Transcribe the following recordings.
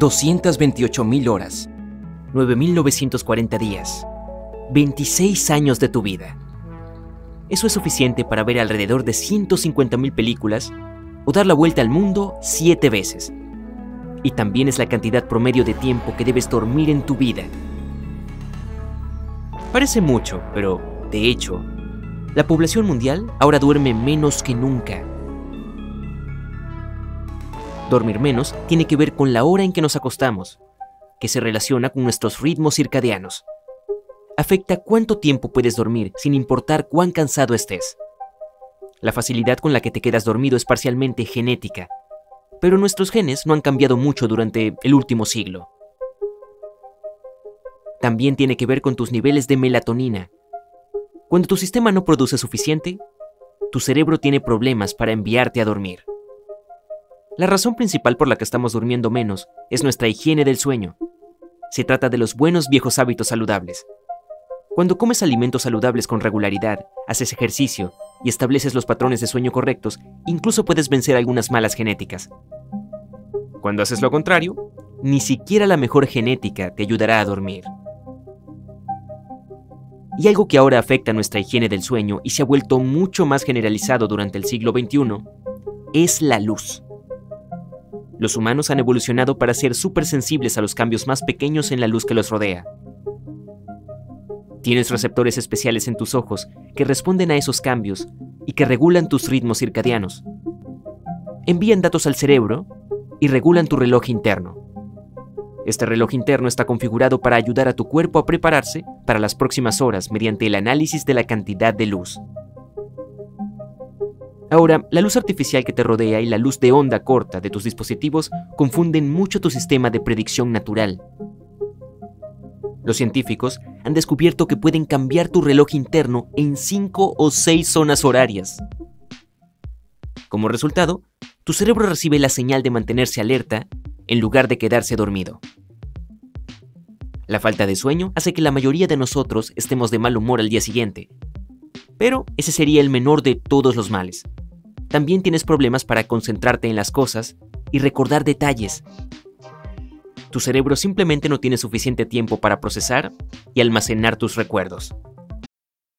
228.000 horas, 9.940 días, 26 años de tu vida. Eso es suficiente para ver alrededor de 150.000 películas o dar la vuelta al mundo 7 veces. Y también es la cantidad promedio de tiempo que debes dormir en tu vida. Parece mucho, pero, de hecho, la población mundial ahora duerme menos que nunca. Dormir menos tiene que ver con la hora en que nos acostamos, que se relaciona con nuestros ritmos circadianos. Afecta cuánto tiempo puedes dormir sin importar cuán cansado estés. La facilidad con la que te quedas dormido es parcialmente genética, pero nuestros genes no han cambiado mucho durante el último siglo. También tiene que ver con tus niveles de melatonina. Cuando tu sistema no produce suficiente, tu cerebro tiene problemas para enviarte a dormir. La razón principal por la que estamos durmiendo menos es nuestra higiene del sueño. Se trata de los buenos viejos hábitos saludables. Cuando comes alimentos saludables con regularidad, haces ejercicio y estableces los patrones de sueño correctos, incluso puedes vencer algunas malas genéticas. Cuando haces lo contrario, ni siquiera la mejor genética te ayudará a dormir. Y algo que ahora afecta nuestra higiene del sueño y se ha vuelto mucho más generalizado durante el siglo XXI es la luz. Los humanos han evolucionado para ser sensibles a los cambios más pequeños en la luz que los rodea. Tienes receptores especiales en tus ojos que responden a esos cambios y que regulan tus ritmos circadianos. Envían datos al cerebro y regulan tu reloj interno. Este reloj interno está configurado para ayudar a tu cuerpo a prepararse para las próximas horas mediante el análisis de la cantidad de luz. Ahora, la luz artificial que te rodea y la luz de onda corta de tus dispositivos confunden mucho tu sistema de predicción natural. Los científicos han descubierto que pueden cambiar tu reloj interno en 5 o 6 zonas horarias. Como resultado, tu cerebro recibe la señal de mantenerse alerta en lugar de quedarse dormido. La falta de sueño hace que la mayoría de nosotros estemos de mal humor al día siguiente. Pero ese sería el menor de todos los males también tienes problemas para concentrarte en las cosas y recordar detalles. Tu cerebro simplemente no tiene suficiente tiempo para procesar y almacenar tus recuerdos.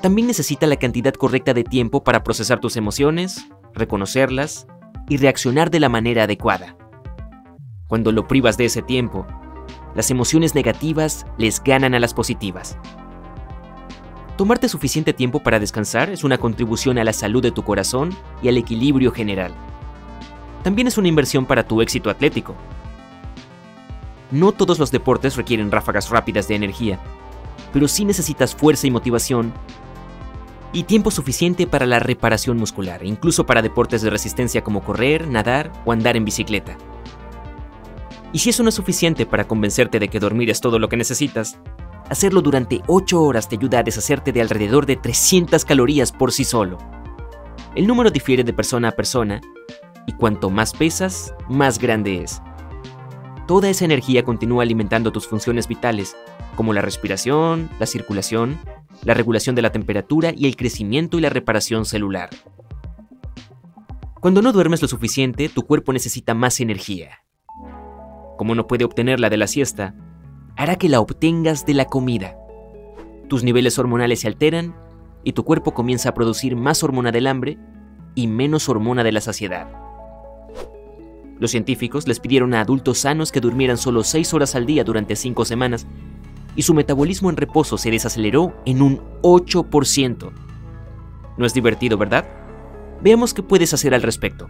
También necesita la cantidad correcta de tiempo para procesar tus emociones, reconocerlas y reaccionar de la manera adecuada. Cuando lo privas de ese tiempo, las emociones negativas les ganan a las positivas. Tomarte suficiente tiempo para descansar es una contribución a la salud de tu corazón y al equilibrio general. También es una inversión para tu éxito atlético. No todos los deportes requieren ráfagas rápidas de energía, pero sí necesitas fuerza y motivación y tiempo suficiente para la reparación muscular, incluso para deportes de resistencia como correr, nadar o andar en bicicleta. Y si eso no es suficiente para convencerte de que dormir es todo lo que necesitas, hacerlo durante 8 horas te ayuda a deshacerte de alrededor de 300 calorías por sí solo. El número difiere de persona a persona, y cuanto más pesas, más grande es. Toda esa energía continúa alimentando tus funciones vitales, como la respiración, la circulación la regulación de la temperatura y el crecimiento y la reparación celular. Cuando no duermes lo suficiente, tu cuerpo necesita más energía. Como no puede obtenerla de la siesta, hará que la obtengas de la comida. Tus niveles hormonales se alteran y tu cuerpo comienza a producir más hormona del hambre y menos hormona de la saciedad. Los científicos les pidieron a adultos sanos que durmieran solo 6 horas al día durante 5 semanas y su metabolismo en reposo se desaceleró en un 8%. No es divertido, ¿verdad? Veamos qué puedes hacer al respecto.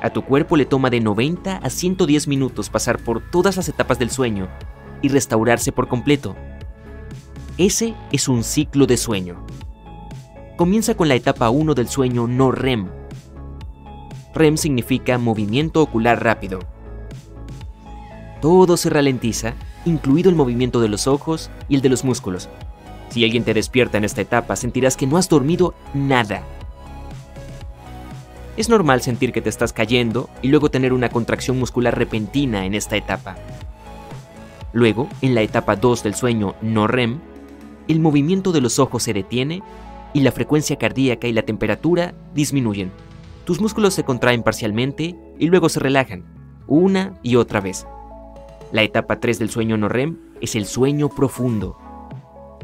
A tu cuerpo le toma de 90 a 110 minutos pasar por todas las etapas del sueño y restaurarse por completo. Ese es un ciclo de sueño. Comienza con la etapa 1 del sueño no REM. REM significa movimiento ocular rápido. Todo se ralentiza, incluido el movimiento de los ojos y el de los músculos. Si alguien te despierta en esta etapa, sentirás que no has dormido nada. Es normal sentir que te estás cayendo y luego tener una contracción muscular repentina en esta etapa. Luego, en la etapa 2 del sueño no REM, el movimiento de los ojos se detiene y la frecuencia cardíaca y la temperatura disminuyen. Tus músculos se contraen parcialmente y luego se relajan, una y otra vez. La etapa 3 del sueño no REM es el sueño profundo.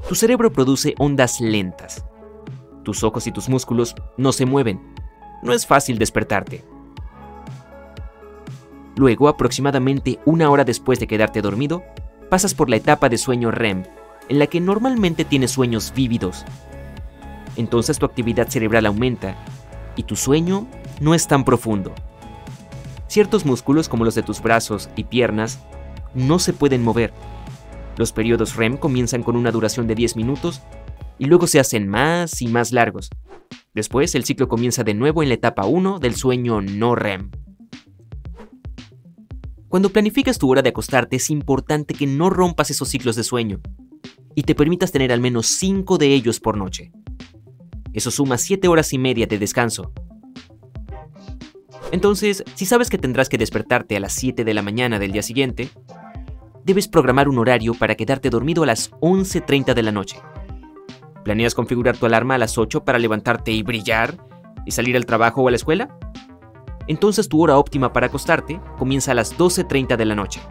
Tu cerebro produce ondas lentas. Tus ojos y tus músculos no se mueven. No es fácil despertarte. Luego, aproximadamente una hora después de quedarte dormido, pasas por la etapa de sueño REM, en la que normalmente tienes sueños vívidos. Entonces tu actividad cerebral aumenta y tu sueño no es tan profundo. Ciertos músculos como los de tus brazos y piernas no se pueden mover. Los periodos REM comienzan con una duración de 10 minutos y luego se hacen más y más largos. Después el ciclo comienza de nuevo en la etapa 1 del sueño no REM. Cuando planificas tu hora de acostarte es importante que no rompas esos ciclos de sueño y te permitas tener al menos 5 de ellos por noche. Eso suma 7 horas y media de descanso. Entonces, si sabes que tendrás que despertarte a las 7 de la mañana del día siguiente, debes programar un horario para quedarte dormido a las 11.30 de la noche. ¿Planeas configurar tu alarma a las 8 para levantarte y brillar y salir al trabajo o a la escuela? Entonces tu hora óptima para acostarte comienza a las 12.30 de la noche.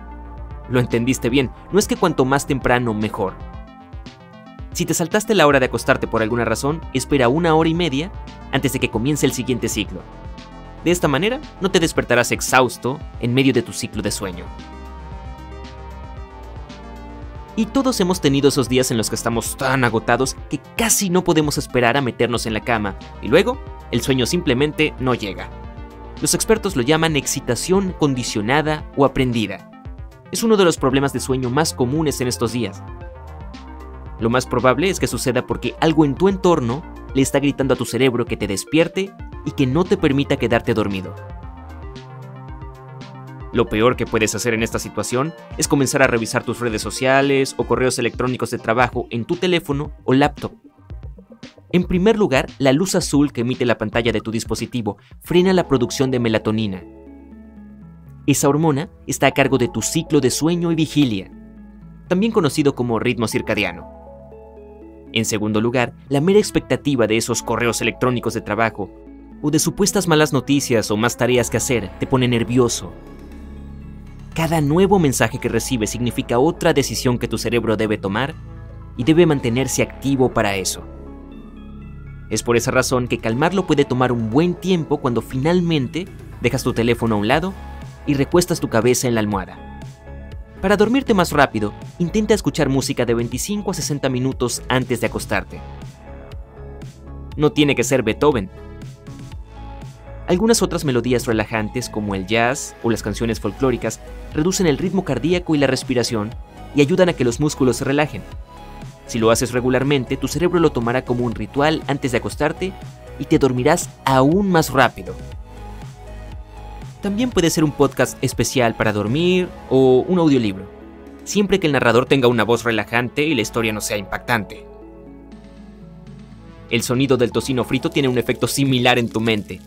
Lo entendiste bien, no es que cuanto más temprano mejor. Si te saltaste la hora de acostarte por alguna razón, espera una hora y media antes de que comience el siguiente ciclo. De esta manera, no te despertarás exhausto en medio de tu ciclo de sueño. Y todos hemos tenido esos días en los que estamos tan agotados que casi no podemos esperar a meternos en la cama y luego el sueño simplemente no llega. Los expertos lo llaman excitación condicionada o aprendida. Es uno de los problemas de sueño más comunes en estos días, lo más probable es que suceda porque algo en tu entorno le está gritando a tu cerebro que te despierte y que no te permita quedarte dormido. Lo peor que puedes hacer en esta situación es comenzar a revisar tus redes sociales o correos electrónicos de trabajo en tu teléfono o laptop. En primer lugar, la luz azul que emite la pantalla de tu dispositivo frena la producción de melatonina. Esa hormona está a cargo de tu ciclo de sueño y vigilia, también conocido como ritmo circadiano. En segundo lugar, la mera expectativa de esos correos electrónicos de trabajo o de supuestas malas noticias o más tareas que hacer te pone nervioso. Cada nuevo mensaje que recibes significa otra decisión que tu cerebro debe tomar y debe mantenerse activo para eso. Es por esa razón que calmarlo puede tomar un buen tiempo cuando finalmente dejas tu teléfono a un lado y recuestas tu cabeza en la almohada. Para dormirte más rápido, intenta escuchar música de 25 a 60 minutos antes de acostarte. No tiene que ser Beethoven. Algunas otras melodías relajantes como el jazz o las canciones folclóricas reducen el ritmo cardíaco y la respiración y ayudan a que los músculos se relajen. Si lo haces regularmente, tu cerebro lo tomará como un ritual antes de acostarte y te dormirás aún más rápido. También puede ser un podcast especial para dormir o un audiolibro, siempre que el narrador tenga una voz relajante y la historia no sea impactante. El sonido del tocino frito tiene un efecto similar en tu mente.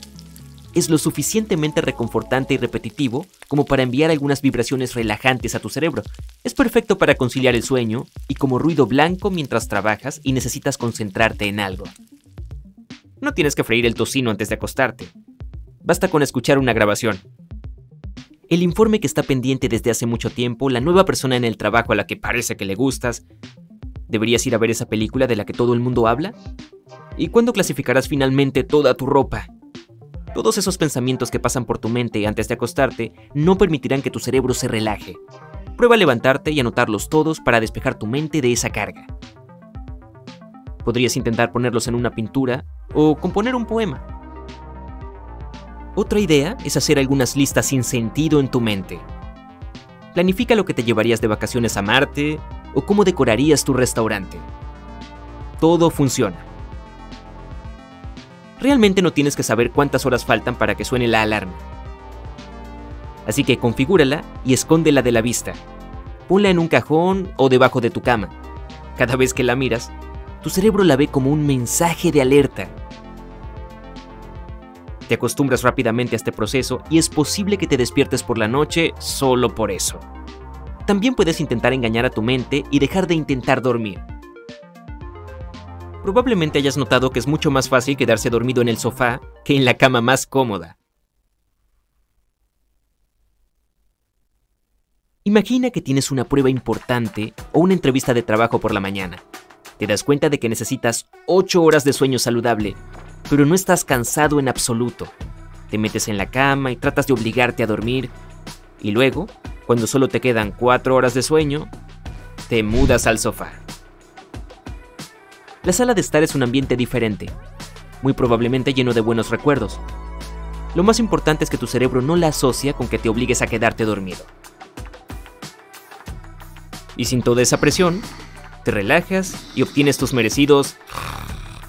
Es lo suficientemente reconfortante y repetitivo como para enviar algunas vibraciones relajantes a tu cerebro. Es perfecto para conciliar el sueño y como ruido blanco mientras trabajas y necesitas concentrarte en algo. No tienes que freír el tocino antes de acostarte. Basta con escuchar una grabación. El informe que está pendiente desde hace mucho tiempo, la nueva persona en el trabajo a la que parece que le gustas. ¿Deberías ir a ver esa película de la que todo el mundo habla? ¿Y cuándo clasificarás finalmente toda tu ropa? Todos esos pensamientos que pasan por tu mente antes de acostarte no permitirán que tu cerebro se relaje. Prueba levantarte y anotarlos todos para despejar tu mente de esa carga. Podrías intentar ponerlos en una pintura o componer un poema. Otra idea es hacer algunas listas sin sentido en tu mente. Planifica lo que te llevarías de vacaciones a Marte o cómo decorarías tu restaurante. Todo funciona. Realmente no tienes que saber cuántas horas faltan para que suene la alarma. Así que configúrala y escóndela de la vista. Ponla en un cajón o debajo de tu cama. Cada vez que la miras, tu cerebro la ve como un mensaje de alerta. Te acostumbras rápidamente a este proceso y es posible que te despiertes por la noche solo por eso. También puedes intentar engañar a tu mente y dejar de intentar dormir. Probablemente hayas notado que es mucho más fácil quedarse dormido en el sofá que en la cama más cómoda. Imagina que tienes una prueba importante o una entrevista de trabajo por la mañana. Te das cuenta de que necesitas 8 horas de sueño saludable, pero no estás cansado en absoluto. Te metes en la cama y tratas de obligarte a dormir. Y luego, cuando solo te quedan 4 horas de sueño, te mudas al sofá. La sala de estar es un ambiente diferente, muy probablemente lleno de buenos recuerdos. Lo más importante es que tu cerebro no la asocia con que te obligues a quedarte dormido. Y sin toda esa presión, te relajas y obtienes tus merecidos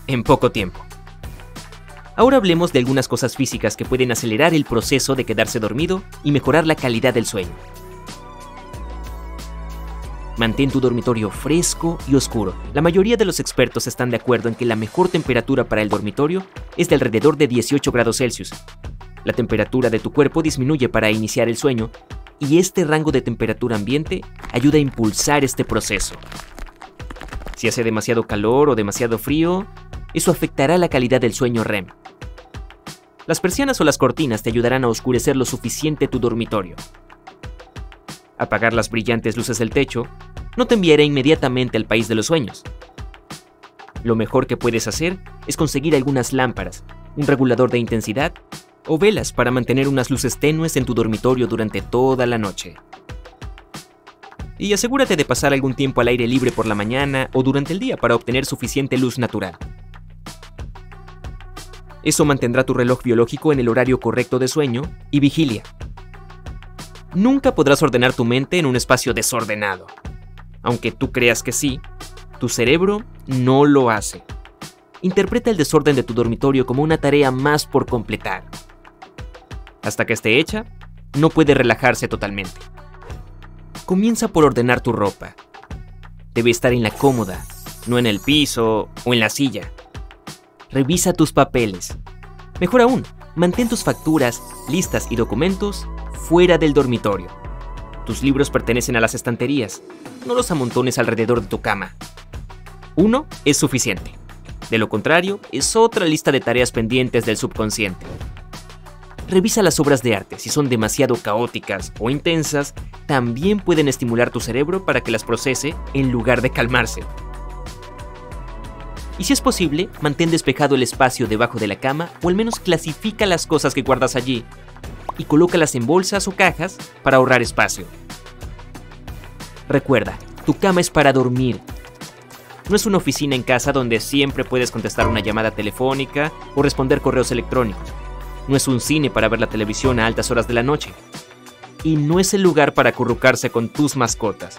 en poco tiempo. Ahora hablemos de algunas cosas físicas que pueden acelerar el proceso de quedarse dormido y mejorar la calidad del sueño. Mantén tu dormitorio fresco y oscuro. La mayoría de los expertos están de acuerdo en que la mejor temperatura para el dormitorio es de alrededor de 18 grados Celsius. La temperatura de tu cuerpo disminuye para iniciar el sueño y este rango de temperatura ambiente ayuda a impulsar este proceso. Si hace demasiado calor o demasiado frío, eso afectará la calidad del sueño REM. Las persianas o las cortinas te ayudarán a oscurecer lo suficiente tu dormitorio. Apagar las brillantes luces del techo no te enviará inmediatamente al país de los sueños. Lo mejor que puedes hacer es conseguir algunas lámparas, un regulador de intensidad o velas para mantener unas luces tenues en tu dormitorio durante toda la noche. Y asegúrate de pasar algún tiempo al aire libre por la mañana o durante el día para obtener suficiente luz natural. Eso mantendrá tu reloj biológico en el horario correcto de sueño y vigilia. Nunca podrás ordenar tu mente en un espacio desordenado. Aunque tú creas que sí, tu cerebro no lo hace. Interpreta el desorden de tu dormitorio como una tarea más por completar. Hasta que esté hecha, no puede relajarse totalmente. Comienza por ordenar tu ropa. Debe estar en la cómoda, no en el piso o en la silla. Revisa tus papeles. Mejor aún, mantén tus facturas, listas y documentos fuera del dormitorio. Tus libros pertenecen a las estanterías, no los amontones alrededor de tu cama. Uno es suficiente. De lo contrario, es otra lista de tareas pendientes del subconsciente. Revisa las obras de arte. Si son demasiado caóticas o intensas, también pueden estimular tu cerebro para que las procese en lugar de calmarse. Y si es posible, mantén despejado el espacio debajo de la cama o al menos clasifica las cosas que guardas allí y colócalas en bolsas o cajas para ahorrar espacio. Recuerda, tu cama es para dormir. No es una oficina en casa donde siempre puedes contestar una llamada telefónica o responder correos electrónicos. No es un cine para ver la televisión a altas horas de la noche. Y no es el lugar para acurrucarse con tus mascotas.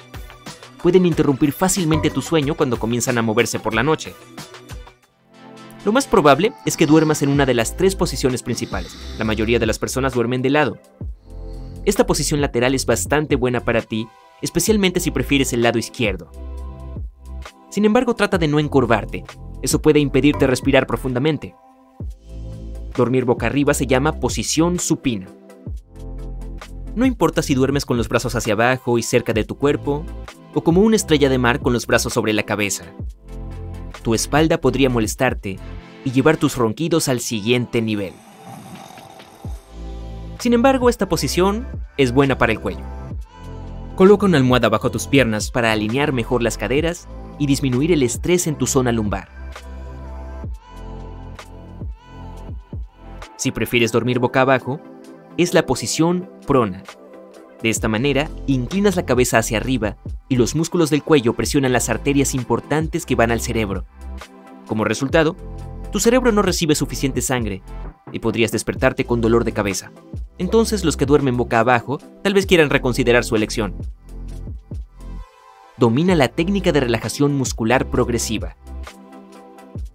Pueden interrumpir fácilmente tu sueño cuando comienzan a moverse por la noche. Lo más probable es que duermas en una de las tres posiciones principales. La mayoría de las personas duermen de lado. Esta posición lateral es bastante buena para ti especialmente si prefieres el lado izquierdo. Sin embargo, trata de no encorvarte, eso puede impedirte respirar profundamente. Dormir boca arriba se llama posición supina. No importa si duermes con los brazos hacia abajo y cerca de tu cuerpo, o como una estrella de mar con los brazos sobre la cabeza. Tu espalda podría molestarte y llevar tus ronquidos al siguiente nivel. Sin embargo, esta posición es buena para el cuello. Coloca una almohada bajo tus piernas para alinear mejor las caderas y disminuir el estrés en tu zona lumbar. Si prefieres dormir boca abajo, es la posición prona. De esta manera, inclinas la cabeza hacia arriba y los músculos del cuello presionan las arterias importantes que van al cerebro. Como resultado, tu cerebro no recibe suficiente sangre y podrías despertarte con dolor de cabeza. Entonces los que duermen boca abajo tal vez quieran reconsiderar su elección. Domina la técnica de relajación muscular progresiva.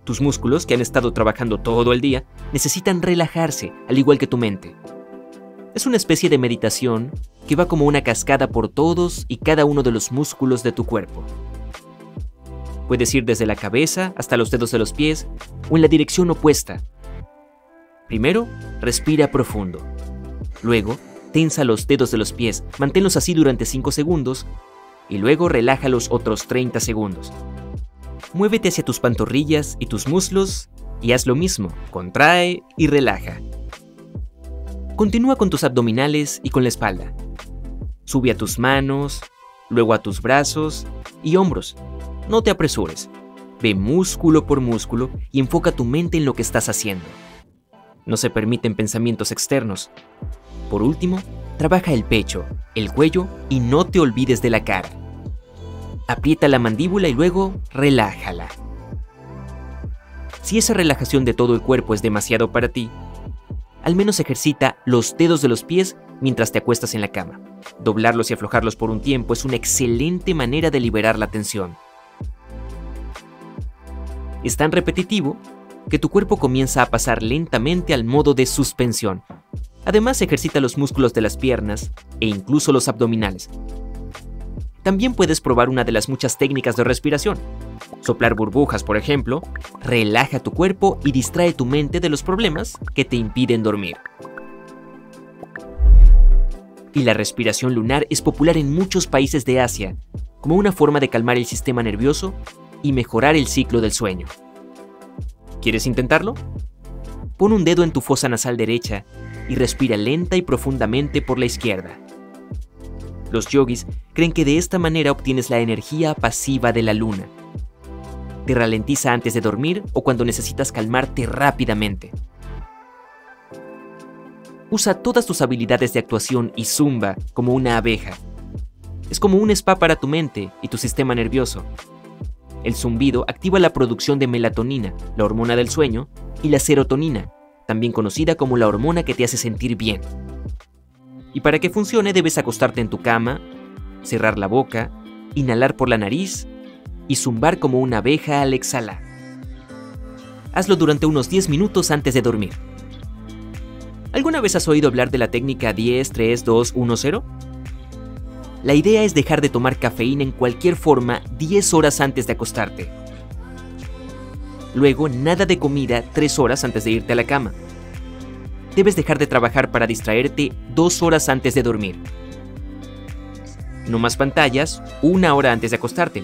Tus músculos, que han estado trabajando todo el día, necesitan relajarse, al igual que tu mente. Es una especie de meditación que va como una cascada por todos y cada uno de los músculos de tu cuerpo. Puedes ir desde la cabeza hasta los dedos de los pies o en la dirección opuesta. Primero, respira profundo. Luego, tensa los dedos de los pies, manténlos así durante 5 segundos y luego relaja los otros 30 segundos. Muévete hacia tus pantorrillas y tus muslos y haz lo mismo, contrae y relaja. Continúa con tus abdominales y con la espalda. Sube a tus manos, luego a tus brazos y hombros. No te apresures. Ve músculo por músculo y enfoca tu mente en lo que estás haciendo. No se permiten pensamientos externos. Por último, trabaja el pecho, el cuello y no te olvides de la cara. Aprieta la mandíbula y luego relájala. Si esa relajación de todo el cuerpo es demasiado para ti, al menos ejercita los dedos de los pies mientras te acuestas en la cama. Doblarlos y aflojarlos por un tiempo es una excelente manera de liberar la tensión. Es tan repetitivo que tu cuerpo comienza a pasar lentamente al modo de suspensión. Además ejercita los músculos de las piernas e incluso los abdominales. También puedes probar una de las muchas técnicas de respiración, Soplar burbujas, por ejemplo, relaja tu cuerpo y distrae tu mente de los problemas que te impiden dormir. Y la respiración lunar es popular en muchos países de Asia como una forma de calmar el sistema nervioso y mejorar el ciclo del sueño. ¿Quieres intentarlo? Pon un dedo en tu fosa nasal derecha y respira lenta y profundamente por la izquierda. Los yogis creen que de esta manera obtienes la energía pasiva de la luna te ralentiza antes de dormir o cuando necesitas calmarte rápidamente. Usa todas tus habilidades de actuación y zumba como una abeja. Es como un spa para tu mente y tu sistema nervioso. El zumbido activa la producción de melatonina, la hormona del sueño, y la serotonina, también conocida como la hormona que te hace sentir bien. Y para que funcione debes acostarte en tu cama, cerrar la boca, inhalar por la nariz y zumbar como una abeja al exhalar. Hazlo durante unos 10 minutos antes de dormir. ¿Alguna vez has oído hablar de la técnica 10, 3, 2, 1, 0? La idea es dejar de tomar cafeína en cualquier forma 10 horas antes de acostarte. Luego, nada de comida 3 horas antes de irte a la cama. Debes dejar de trabajar para distraerte 2 horas antes de dormir. No más pantallas una hora antes de acostarte.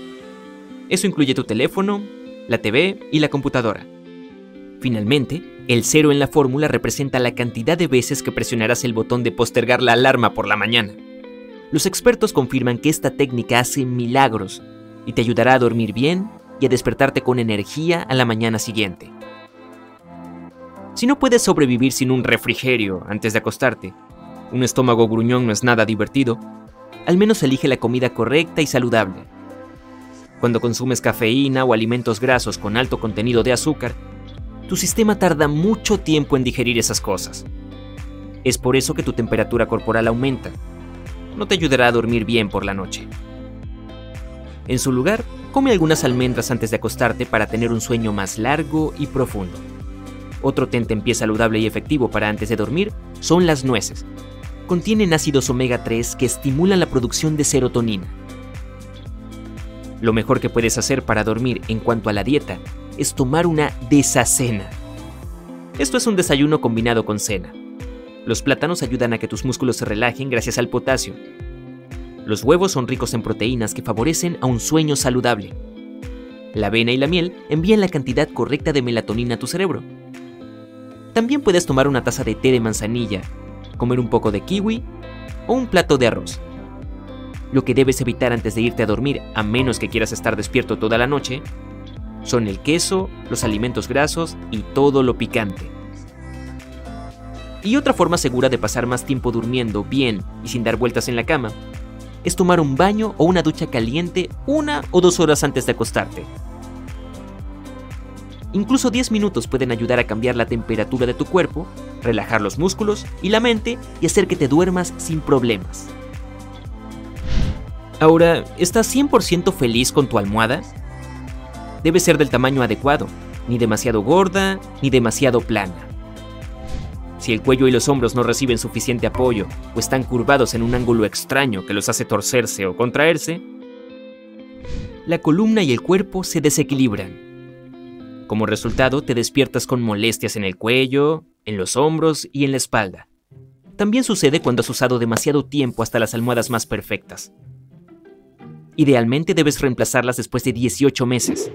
Eso incluye tu teléfono, la TV y la computadora. Finalmente, el cero en la fórmula representa la cantidad de veces que presionarás el botón de postergar la alarma por la mañana. Los expertos confirman que esta técnica hace milagros y te ayudará a dormir bien y a despertarte con energía a la mañana siguiente. Si no puedes sobrevivir sin un refrigerio antes de acostarte, un estómago gruñón no es nada divertido, al menos elige la comida correcta y saludable cuando consumes cafeína o alimentos grasos con alto contenido de azúcar, tu sistema tarda mucho tiempo en digerir esas cosas. Es por eso que tu temperatura corporal aumenta. No te ayudará a dormir bien por la noche. En su lugar, come algunas almendras antes de acostarte para tener un sueño más largo y profundo. Otro pie saludable y efectivo para antes de dormir son las nueces. Contienen ácidos omega 3 que estimulan la producción de serotonina lo mejor que puedes hacer para dormir en cuanto a la dieta es tomar una desacena. Esto es un desayuno combinado con cena. Los plátanos ayudan a que tus músculos se relajen gracias al potasio. Los huevos son ricos en proteínas que favorecen a un sueño saludable. La avena y la miel envían la cantidad correcta de melatonina a tu cerebro. También puedes tomar una taza de té de manzanilla, comer un poco de kiwi o un plato de arroz. Lo que debes evitar antes de irte a dormir, a menos que quieras estar despierto toda la noche, son el queso, los alimentos grasos y todo lo picante. Y otra forma segura de pasar más tiempo durmiendo bien y sin dar vueltas en la cama es tomar un baño o una ducha caliente una o dos horas antes de acostarte. Incluso 10 minutos pueden ayudar a cambiar la temperatura de tu cuerpo, relajar los músculos y la mente y hacer que te duermas sin problemas. Ahora, ¿estás 100% feliz con tu almohada? Debe ser del tamaño adecuado, ni demasiado gorda ni demasiado plana. Si el cuello y los hombros no reciben suficiente apoyo o están curvados en un ángulo extraño que los hace torcerse o contraerse, la columna y el cuerpo se desequilibran como resultado, te despiertas con molestias en el cuello, en los hombros y en la espalda. También sucede cuando has usado demasiado tiempo hasta las almohadas más perfectas. Idealmente debes reemplazarlas después de 18 meses.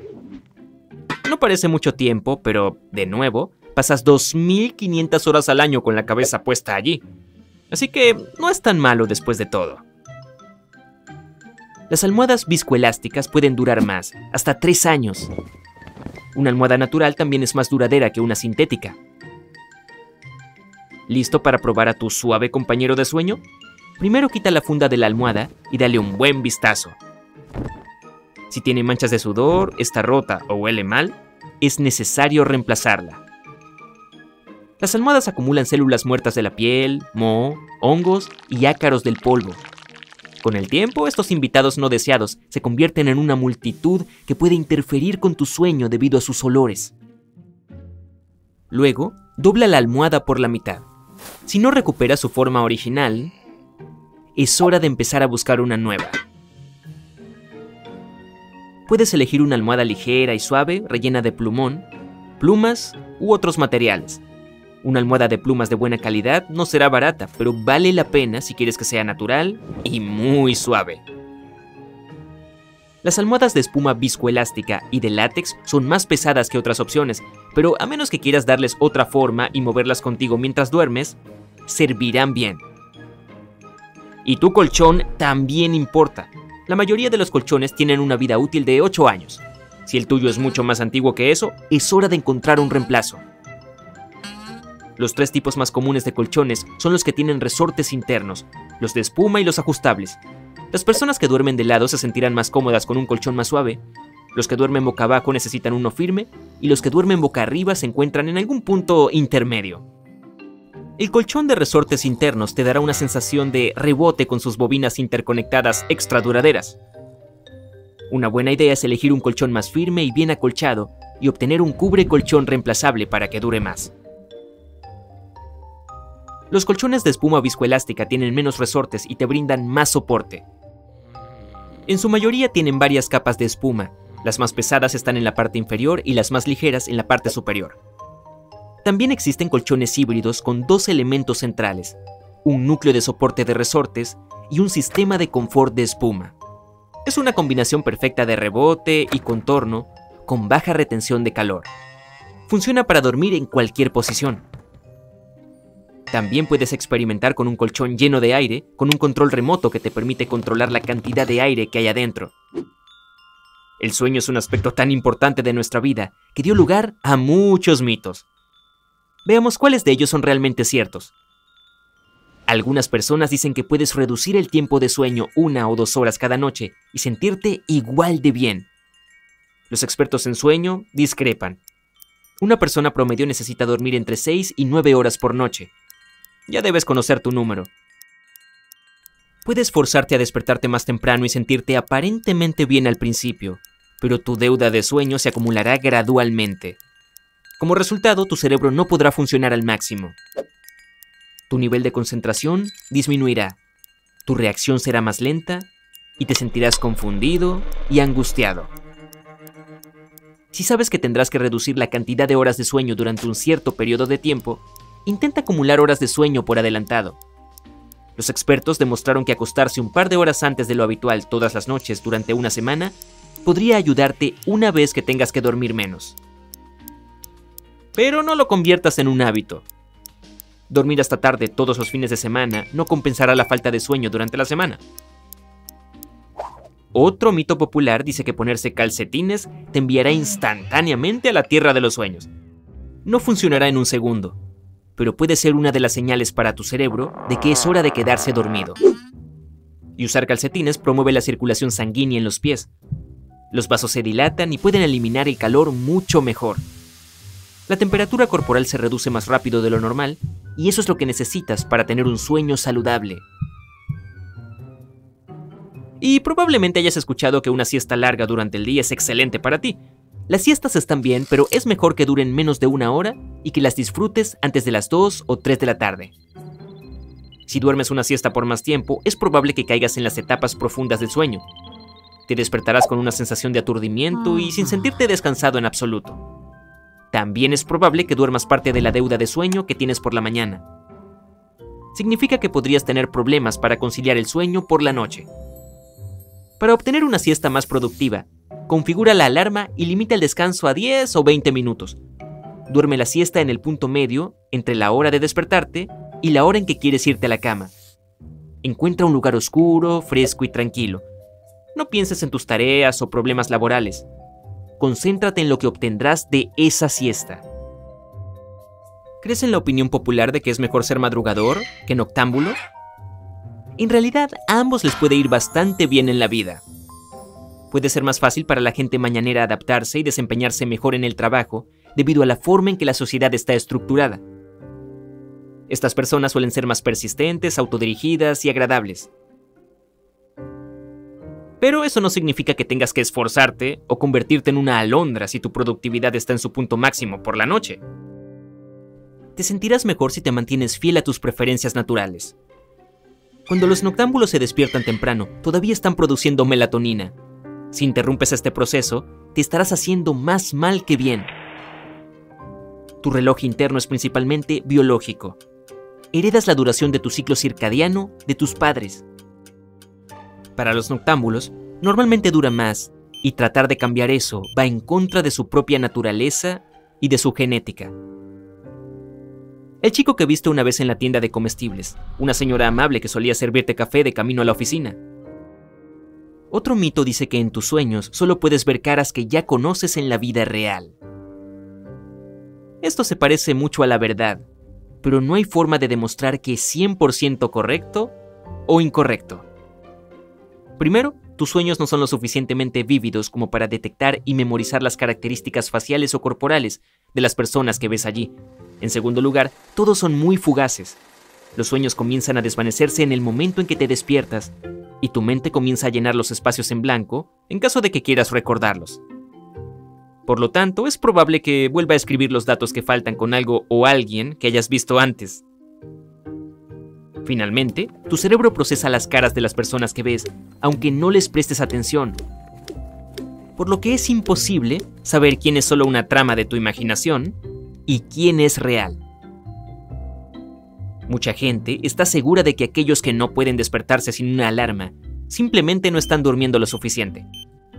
No parece mucho tiempo, pero, de nuevo, pasas 2.500 horas al año con la cabeza puesta allí. Así que no es tan malo después de todo. Las almohadas viscoelásticas pueden durar más, hasta 3 años, una almohada natural también es más duradera que una sintética. ¿Listo para probar a tu suave compañero de sueño? Primero quita la funda de la almohada y dale un buen vistazo. Si tiene manchas de sudor, está rota o huele mal, es necesario reemplazarla. Las almohadas acumulan células muertas de la piel, moho, hongos y ácaros del polvo, con el tiempo, estos invitados no deseados se convierten en una multitud que puede interferir con tu sueño debido a sus olores. Luego, dobla la almohada por la mitad. Si no recupera su forma original, es hora de empezar a buscar una nueva. Puedes elegir una almohada ligera y suave, rellena de plumón, plumas u otros materiales. Una almohada de plumas de buena calidad no será barata, pero vale la pena si quieres que sea natural y muy suave. Las almohadas de espuma viscoelástica y de látex son más pesadas que otras opciones, pero a menos que quieras darles otra forma y moverlas contigo mientras duermes, servirán bien. Y tu colchón también importa. La mayoría de los colchones tienen una vida útil de 8 años. Si el tuyo es mucho más antiguo que eso, es hora de encontrar un reemplazo. Los tres tipos más comunes de colchones son los que tienen resortes internos, los de espuma y los ajustables. Las personas que duermen de lado se sentirán más cómodas con un colchón más suave. Los que duermen boca abajo necesitan uno firme y los que duermen boca arriba se encuentran en algún punto intermedio. El colchón de resortes internos te dará una sensación de rebote con sus bobinas interconectadas extra duraderas. Una buena idea es elegir un colchón más firme y bien acolchado y obtener un cubre colchón reemplazable para que dure más. Los colchones de espuma viscoelástica tienen menos resortes y te brindan más soporte. En su mayoría tienen varias capas de espuma, las más pesadas están en la parte inferior y las más ligeras en la parte superior. También existen colchones híbridos con dos elementos centrales, un núcleo de soporte de resortes y un sistema de confort de espuma. Es una combinación perfecta de rebote y contorno con baja retención de calor. Funciona para dormir en cualquier posición. También puedes experimentar con un colchón lleno de aire, con un control remoto que te permite controlar la cantidad de aire que hay adentro. El sueño es un aspecto tan importante de nuestra vida que dio lugar a muchos mitos. Veamos cuáles de ellos son realmente ciertos. Algunas personas dicen que puedes reducir el tiempo de sueño una o dos horas cada noche y sentirte igual de bien. Los expertos en sueño discrepan. Una persona promedio necesita dormir entre 6 y 9 horas por noche, ya debes conocer tu número. Puedes forzarte a despertarte más temprano y sentirte aparentemente bien al principio, pero tu deuda de sueño se acumulará gradualmente. Como resultado, tu cerebro no podrá funcionar al máximo. Tu nivel de concentración disminuirá, tu reacción será más lenta y te sentirás confundido y angustiado. Si sabes que tendrás que reducir la cantidad de horas de sueño durante un cierto periodo de tiempo, intenta acumular horas de sueño por adelantado. Los expertos demostraron que acostarse un par de horas antes de lo habitual todas las noches durante una semana podría ayudarte una vez que tengas que dormir menos. Pero no lo conviertas en un hábito. Dormir hasta tarde todos los fines de semana no compensará la falta de sueño durante la semana. Otro mito popular dice que ponerse calcetines te enviará instantáneamente a la tierra de los sueños. No funcionará en un segundo pero puede ser una de las señales para tu cerebro de que es hora de quedarse dormido. Y usar calcetines promueve la circulación sanguínea en los pies. Los vasos se dilatan y pueden eliminar el calor mucho mejor. La temperatura corporal se reduce más rápido de lo normal y eso es lo que necesitas para tener un sueño saludable. Y probablemente hayas escuchado que una siesta larga durante el día es excelente para ti. Las siestas están bien, pero es mejor que duren menos de una hora y que las disfrutes antes de las 2 o 3 de la tarde. Si duermes una siesta por más tiempo, es probable que caigas en las etapas profundas del sueño. Te despertarás con una sensación de aturdimiento y sin sentirte descansado en absoluto también es probable que duermas parte de la deuda de sueño que tienes por la mañana. Significa que podrías tener problemas para conciliar el sueño por la noche. Para obtener una siesta más productiva, configura la alarma y limita el descanso a 10 o 20 minutos. Duerme la siesta en el punto medio entre la hora de despertarte y la hora en que quieres irte a la cama. Encuentra un lugar oscuro, fresco y tranquilo. No pienses en tus tareas o problemas laborales concéntrate en lo que obtendrás de esa siesta. ¿Crees en la opinión popular de que es mejor ser madrugador que noctámbulo? En realidad, a ambos les puede ir bastante bien en la vida. Puede ser más fácil para la gente mañanera adaptarse y desempeñarse mejor en el trabajo debido a la forma en que la sociedad está estructurada. Estas personas suelen ser más persistentes, autodirigidas y agradables. Pero eso no significa que tengas que esforzarte o convertirte en una alondra si tu productividad está en su punto máximo por la noche. Te sentirás mejor si te mantienes fiel a tus preferencias naturales. Cuando los noctámbulos se despiertan temprano, todavía están produciendo melatonina. Si interrumpes este proceso, te estarás haciendo más mal que bien. Tu reloj interno es principalmente biológico. Heredas la duración de tu ciclo circadiano de tus padres para los noctámbulos normalmente dura más, y tratar de cambiar eso va en contra de su propia naturaleza y de su genética. El chico que viste una vez en la tienda de comestibles, una señora amable que solía servirte café de camino a la oficina. Otro mito dice que en tus sueños solo puedes ver caras que ya conoces en la vida real. Esto se parece mucho a la verdad, pero no hay forma de demostrar que es 100% correcto o incorrecto. Primero, tus sueños no son lo suficientemente vívidos como para detectar y memorizar las características faciales o corporales de las personas que ves allí. En segundo lugar, todos son muy fugaces. Los sueños comienzan a desvanecerse en el momento en que te despiertas, y tu mente comienza a llenar los espacios en blanco en caso de que quieras recordarlos. Por lo tanto, es probable que vuelva a escribir los datos que faltan con algo o alguien que hayas visto antes. Finalmente, tu cerebro procesa las caras de las personas que ves, aunque no les prestes atención. Por lo que es imposible saber quién es solo una trama de tu imaginación y quién es real. Mucha gente está segura de que aquellos que no pueden despertarse sin una alarma simplemente no están durmiendo lo suficiente.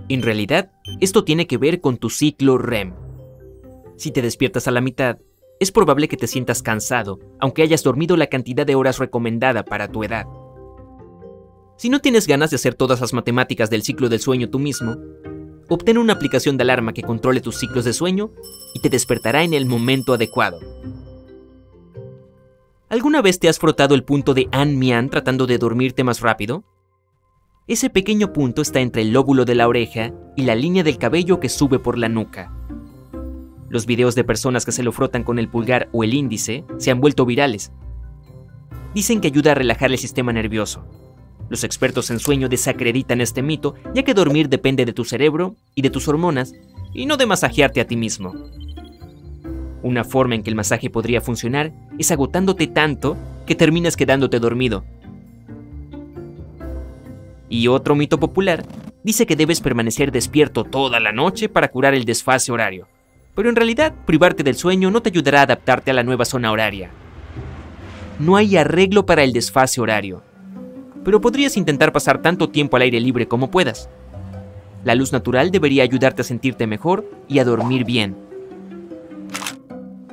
En realidad, esto tiene que ver con tu ciclo REM. Si te despiertas a la mitad, es probable que te sientas cansado, aunque hayas dormido la cantidad de horas recomendada para tu edad. Si no tienes ganas de hacer todas las matemáticas del ciclo del sueño tú mismo, obtén una aplicación de alarma que controle tus ciclos de sueño y te despertará en el momento adecuado. ¿Alguna vez te has frotado el punto de An tratando de dormirte más rápido? Ese pequeño punto está entre el lóbulo de la oreja y la línea del cabello que sube por la nuca. Los videos de personas que se lo frotan con el pulgar o el índice se han vuelto virales. Dicen que ayuda a relajar el sistema nervioso. Los expertos en sueño desacreditan este mito, ya que dormir depende de tu cerebro y de tus hormonas, y no de masajearte a ti mismo. Una forma en que el masaje podría funcionar es agotándote tanto que terminas quedándote dormido. Y otro mito popular dice que debes permanecer despierto toda la noche para curar el desfase horario pero en realidad privarte del sueño no te ayudará a adaptarte a la nueva zona horaria. No hay arreglo para el desfase horario, pero podrías intentar pasar tanto tiempo al aire libre como puedas. La luz natural debería ayudarte a sentirte mejor y a dormir bien.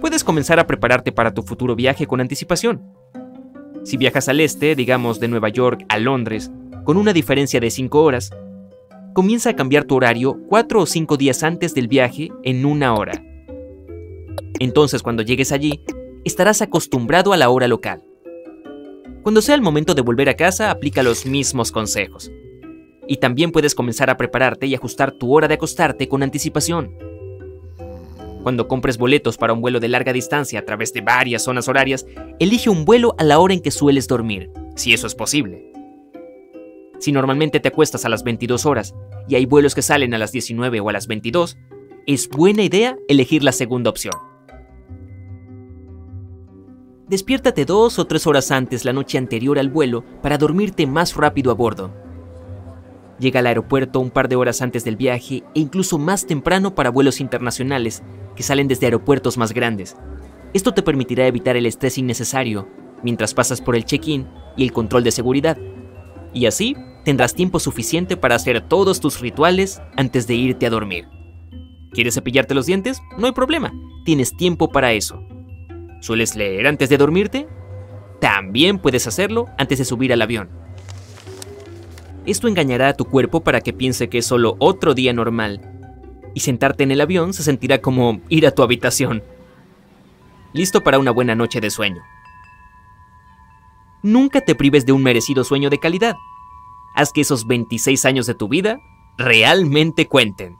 Puedes comenzar a prepararte para tu futuro viaje con anticipación. Si viajas al este, digamos de Nueva York a Londres, con una diferencia de 5 horas, comienza a cambiar tu horario cuatro o cinco días antes del viaje en una hora. Entonces cuando llegues allí, estarás acostumbrado a la hora local. Cuando sea el momento de volver a casa, aplica los mismos consejos. Y también puedes comenzar a prepararte y ajustar tu hora de acostarte con anticipación. Cuando compres boletos para un vuelo de larga distancia a través de varias zonas horarias, elige un vuelo a la hora en que sueles dormir, si eso es posible. Si normalmente te acuestas a las 22 horas y hay vuelos que salen a las 19 o a las 22, es buena idea elegir la segunda opción. Despiértate dos o tres horas antes la noche anterior al vuelo para dormirte más rápido a bordo. Llega al aeropuerto un par de horas antes del viaje e incluso más temprano para vuelos internacionales que salen desde aeropuertos más grandes. Esto te permitirá evitar el estrés innecesario mientras pasas por el check-in y el control de seguridad. Y así tendrás tiempo suficiente para hacer todos tus rituales antes de irte a dormir. ¿Quieres cepillarte los dientes? No hay problema, tienes tiempo para eso. ¿Sueles leer antes de dormirte? También puedes hacerlo antes de subir al avión. Esto engañará a tu cuerpo para que piense que es solo otro día normal, y sentarte en el avión se sentirá como ir a tu habitación. Listo para una buena noche de sueño. Nunca te prives de un merecido sueño de calidad. Haz que esos 26 años de tu vida realmente cuenten.